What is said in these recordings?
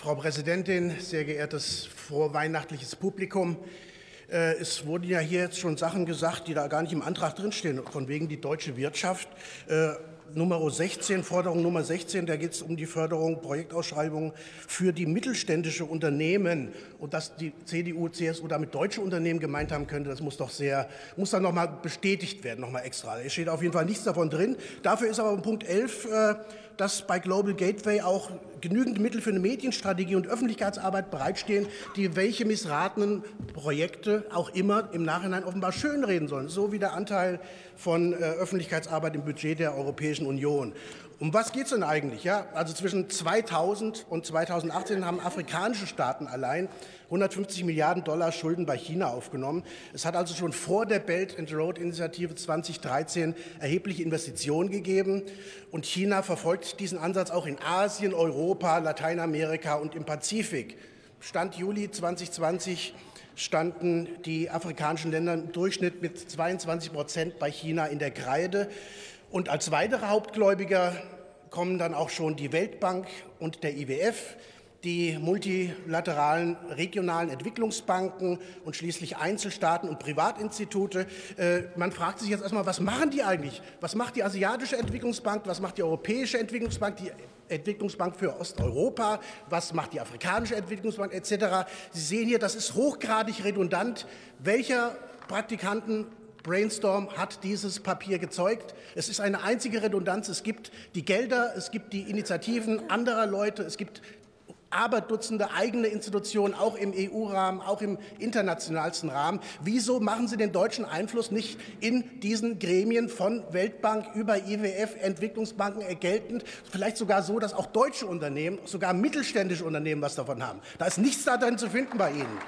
Frau Präsidentin, sehr geehrtes vorweihnachtliches Publikum! Äh, es wurden ja hier jetzt schon Sachen gesagt, die da gar nicht im Antrag drinstehen, von wegen die deutsche Wirtschaft. Äh, Nummer 16, Forderung Nummer 16, da geht es um die Förderung Projektausschreibungen für die mittelständische Unternehmen. Und dass die CDU, CSU damit deutsche Unternehmen gemeint haben könnte, das muss doch sehr, muss dann nochmal bestätigt werden, nochmal extra. Es steht auf jeden Fall nichts davon drin. Dafür ist aber Punkt 11, äh, dass bei Global Gateway auch genügend Mittel für eine Medienstrategie und Öffentlichkeitsarbeit bereitstehen, die welche missratenen Projekte auch immer im Nachhinein offenbar schönreden sollen, so wie der Anteil von äh, Öffentlichkeitsarbeit im Budget der Europäischen Union. Um was geht es denn eigentlich? Ja, also zwischen 2000 und 2018 haben afrikanische Staaten allein 150 Milliarden Dollar Schulden bei China aufgenommen. Es hat also schon vor der Belt and Road Initiative 2013 erhebliche Investitionen gegeben. Und China verfolgt diesen Ansatz auch in Asien, Europa, Lateinamerika und im Pazifik. Stand Juli 2020 standen die afrikanischen Länder im Durchschnitt mit 22 Prozent bei China in der Kreide. Und als weitere Hauptgläubiger kommen dann auch schon die Weltbank und der IWF, die multilateralen regionalen Entwicklungsbanken und schließlich Einzelstaaten und Privatinstitute. Äh, man fragt sich jetzt erstmal, was machen die eigentlich? Was macht die Asiatische Entwicklungsbank? Was macht die Europäische Entwicklungsbank? Die Entwicklungsbank für Osteuropa, was macht die Afrikanische Entwicklungsbank etc. Sie sehen hier, das ist hochgradig redundant. Welcher Praktikanten Brainstorm hat dieses Papier gezeugt. Es ist eine einzige Redundanz. Es gibt die Gelder, es gibt die Initiativen anderer Leute, es gibt aber Dutzende eigene Institutionen, auch im EU-Rahmen, auch im internationalsten Rahmen. Wieso machen Sie den deutschen Einfluss nicht in diesen Gremien von Weltbank über IWF, Entwicklungsbanken geltend? Vielleicht sogar so, dass auch deutsche Unternehmen, sogar mittelständische Unternehmen was davon haben. Da ist nichts darin zu finden bei Ihnen.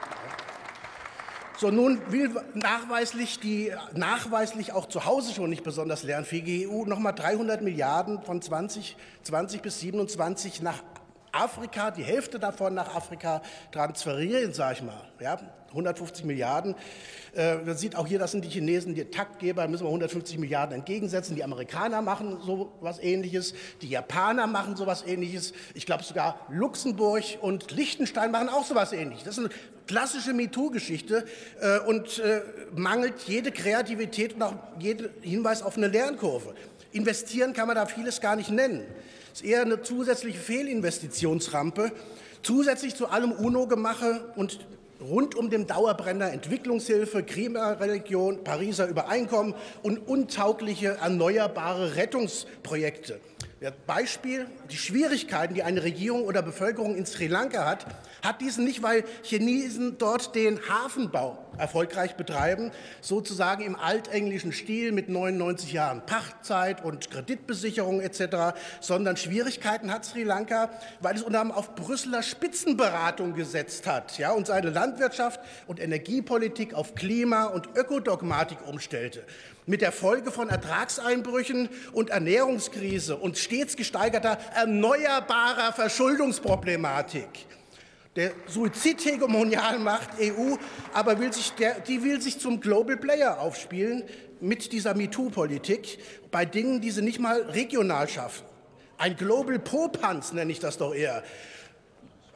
So, nun will nachweislich die nachweislich auch zu Hause schon nicht besonders lernfähige EU noch mal 300 Milliarden von 2020 bis 27 nach Afrika, die Hälfte davon nach Afrika transferieren, sage ich mal. Ja, 150 Milliarden. Äh, man sieht auch hier, das sind die Chinesen die Taktgeber, müssen wir 150 Milliarden entgegensetzen. Die Amerikaner machen so was Ähnliches, die Japaner machen so was Ähnliches. Ich glaube sogar Luxemburg und Liechtenstein machen auch so was Ähnliches. Das eine klassische MeToo-Geschichte äh, und äh, mangelt jede Kreativität und auch jeden Hinweis auf eine Lernkurve. Investieren kann man da vieles gar nicht nennen. Es ist eher eine zusätzliche Fehlinvestitionsrampe, zusätzlich zu allem UNO-Gemache und rund um den Dauerbrenner Entwicklungshilfe, Klimareligion, Pariser Übereinkommen und untaugliche erneuerbare Rettungsprojekte. Beispiel, die Schwierigkeiten, die eine Regierung oder Bevölkerung in Sri Lanka hat, hat diesen nicht, weil Chinesen dort den Hafenbau erfolgreich betreiben, sozusagen im altenglischen Stil mit 99 Jahren Pachtzeit und Kreditbesicherung etc., sondern Schwierigkeiten hat Sri Lanka, weil es unter anderem auf Brüsseler Spitzenberatung gesetzt hat ja, und seine Landwirtschaft und Energiepolitik auf Klima- und Ökodogmatik umstellte mit der Folge von Ertragseinbrüchen und Ernährungskrise und stets gesteigerter erneuerbarer Verschuldungsproblematik. Der Suizidhegemonial macht EU, aber will sich der, die will sich zum Global Player aufspielen mit dieser MeToo-Politik bei Dingen, die sie nicht mal regional schaffen. Ein Global Popanz nenne ich das doch eher.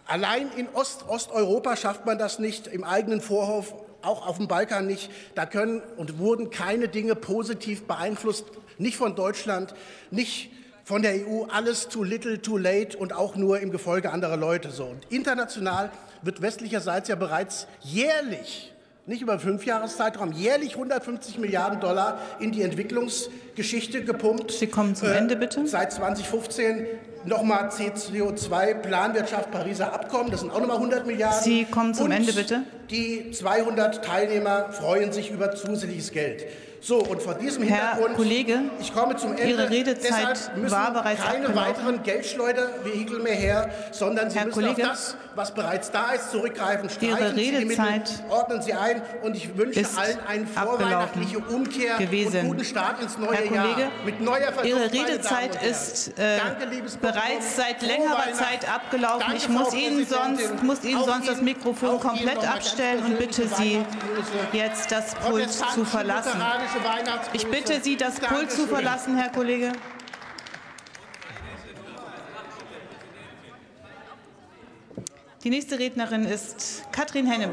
Allein in Ost Osteuropa schafft man das nicht, im eigenen Vorhof auch auf dem Balkan nicht. Da können und wurden keine Dinge positiv beeinflusst, nicht von Deutschland, nicht von der EU, alles too little, too late und auch nur im Gefolge anderer Leute so. Und international wird westlicherseits ja bereits jährlich nicht über fünf Jahreszeitraum, jährlich 150 Milliarden Dollar in die Entwicklungsgeschichte gepumpt. Sie kommen zum Ende, bitte. Äh, seit 2015 nochmal CO2, Planwirtschaft, Pariser Abkommen, das sind auch nochmal 100 Milliarden. Sie kommen zum Und Ende, bitte. Die 200 Teilnehmer freuen sich über zusätzliches Geld. So, und vor diesem Hintergrund, Herr Kollege, ich komme zum Ende. Ihre Redezeit war bereits keine abgelaufen. weiteren Geldschleudervehikel mehr her, sondern Sie Herr müssen Kollege, auf das, was bereits da ist, zurückgreifen. Ihre Streichen Sie die Mittel, Redezeit ordnen Sie ein und ich wünsche ist allen eine vorweihnachtliche Umkehr gewesen. und guten Start ins neue Herr Kollege, Jahr. Mit neuer Ihre Redezeit ist äh, Danke, bereits seit längerer. Zeit abgelaufen. Danke, ich muss Ihnen sonst, muss Ihnen sonst das Mikrofon komplett abstellen und bitte Sie jetzt das Pult zu verlassen. Ich bitte Sie, das Pult zu verlassen, Herr Kollege. Die nächste Rednerin ist Katrin Henneberg.